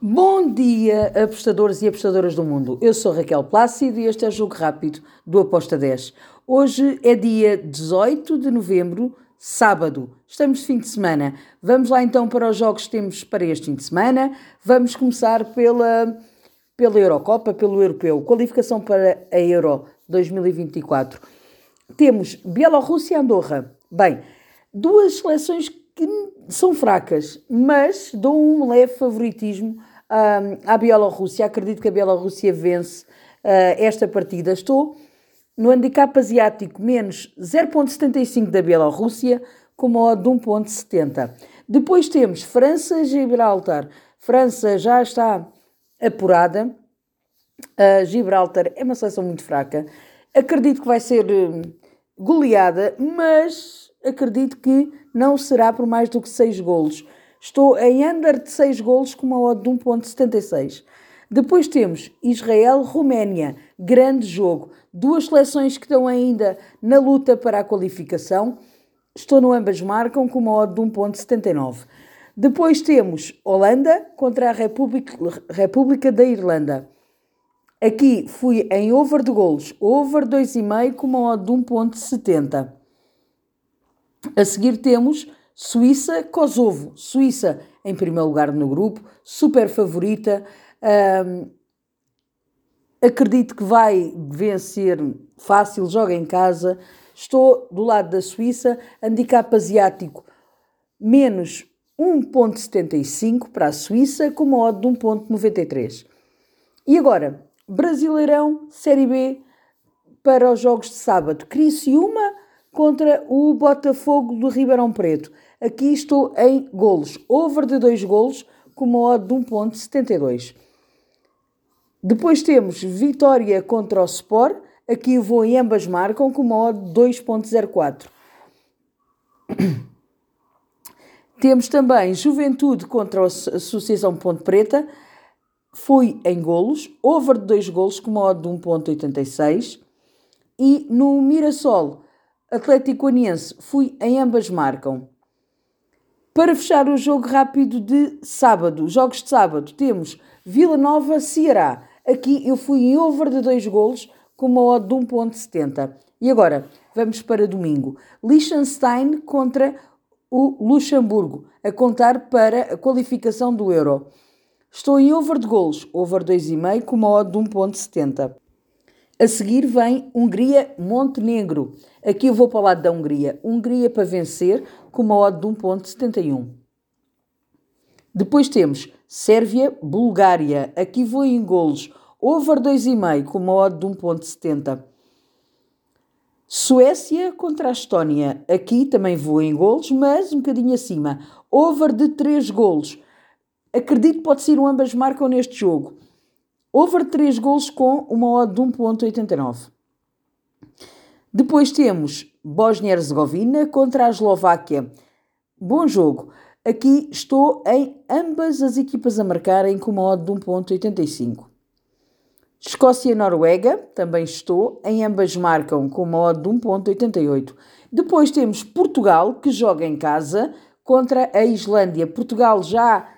Bom dia, apostadores e apostadoras do mundo. Eu sou Raquel Plácido e este é o Jogo Rápido do Aposta 10. Hoje é dia 18 de novembro, sábado. Estamos de fim de semana. Vamos lá então para os jogos que temos para este fim de semana. Vamos começar pela, pela Eurocopa, pelo Europeu. Qualificação para a Euro 2024. Temos Bielorrússia e Andorra. Bem, duas seleções que são fracas, mas dou um leve favoritismo uh, à Bielorrússia. Acredito que a Bielorrússia vence uh, esta partida. Estou no handicap asiático menos 0.75 da Bielorrússia, com uma odd de 1.70. Depois temos França Gibraltar. França já está apurada. Uh, Gibraltar é uma seleção muito fraca. Acredito que vai ser uh, goleada, mas acredito que não será por mais do que 6 golos. Estou em under de 6 golos com uma odd de 1.76. Depois temos Israel-Roménia, grande jogo. Duas seleções que estão ainda na luta para a qualificação. Estou no ambas marcam com uma odd de 1.79. Depois temos Holanda contra a República, República da Irlanda. Aqui fui em over de golos, over 2,5 com uma odd de 1.70. A seguir temos Suíça, Kosovo. Suíça em primeiro lugar no grupo, super favorita. Um, acredito que vai vencer fácil, joga em casa. Estou do lado da Suíça, handicap asiático menos 1.75 para a Suíça, com uma odd de 1.93. E agora, Brasileirão, Série B, para os jogos de sábado. Criciúma contra o Botafogo do Ribeirão Preto. Aqui estou em golos. Over de 2 golos com uma odd de 1.72. Depois temos Vitória contra o Sport. Aqui vou em ambas marcam com uma odd de 2.04. Temos também Juventude contra a Associação Ponte Preta. Fui em golos. Over de 2 golos com uma odd de 1.86. E no Mirassol Atlético Aniense, fui em ambas marcam. Para fechar o jogo rápido de sábado, jogos de sábado, temos Vila Nova Ceará. Aqui eu fui em over de 2 golos com uma odd de 1.70. E agora, vamos para domingo. Liechtenstein contra o Luxemburgo, a contar para a qualificação do Euro. Estou em over de golos, over 2,5 com uma odd de 1.70. A seguir vem Hungria-Montenegro. Aqui eu vou para o lado da Hungria. Hungria para vencer com uma odd de 1.71. Depois temos Sérvia-Bulgária. Aqui vou em golos. Over 2,5 com uma odd de 1.70. Suécia contra a Estónia. Aqui também vou em golos, mas um bocadinho acima. Over de 3 golos. Acredito que pode ser um ambas marcam neste jogo. Over 3 gols com uma odd de 1.89. Depois temos Bósnia-Herzegovina contra a Eslováquia. Bom jogo. Aqui estou em ambas as equipas a marcarem com uma odd de 1.85. Escócia-Noruega, também estou, em ambas marcam com uma odd de 1.88. Depois temos Portugal, que joga em casa, contra a Islândia. Portugal já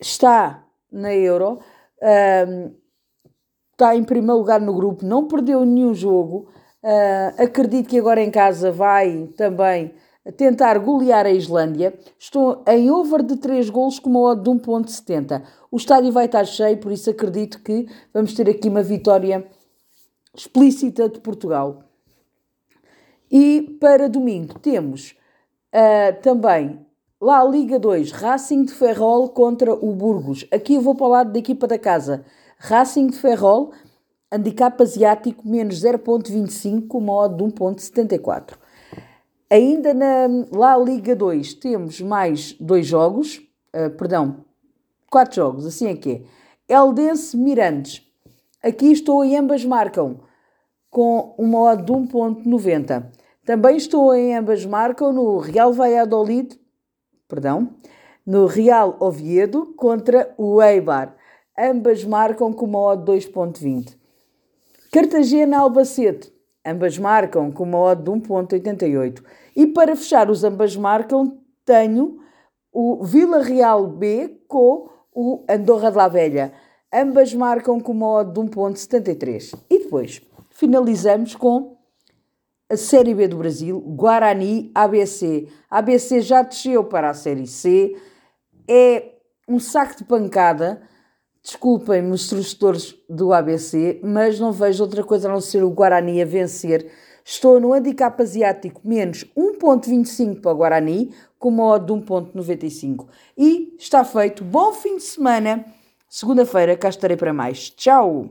está na Euro, está em primeiro lugar no grupo, não perdeu nenhum jogo. Uh, acredito que agora em casa vai também tentar golear a Islândia. Estou em over de 3 golos com uma odd de 1.70. O estádio vai estar cheio, por isso acredito que vamos ter aqui uma vitória explícita de Portugal. E para domingo temos uh, também Lá, Liga 2, Racing de Ferrol contra o Burgos. Aqui eu vou para o lado da equipa da casa. Racing de Ferrol, handicap asiático, menos 0.25, com uma de 1.74. Ainda na lá Liga 2 temos mais dois jogos, uh, perdão, quatro jogos, assim é que é. Eldense Mirantes. Aqui estou e ambas marcam com uma odd de 1.90. Também estou em ambas marcam no Real Valladolid perdão, no Real Oviedo contra o Eibar. Ambas marcam com uma odd 2.20. Cartagena Albacete. Ambas marcam com uma odd de 1.88. E para fechar os ambas marcam, tenho o Vila Real B com o Andorra de la Velha. Ambas marcam com uma odd de 1.73. E depois finalizamos com a Série B do Brasil, Guarani ABC. ABC já desceu para a Série C. É um saco de pancada. Desculpem-me os torcedores do ABC, mas não vejo outra coisa a não ser o Guarani a vencer. Estou no handicap asiático menos 1.25 para o Guarani, com uma odd de 1.95. E está feito. Bom fim de semana. Segunda-feira cá estarei para mais. Tchau!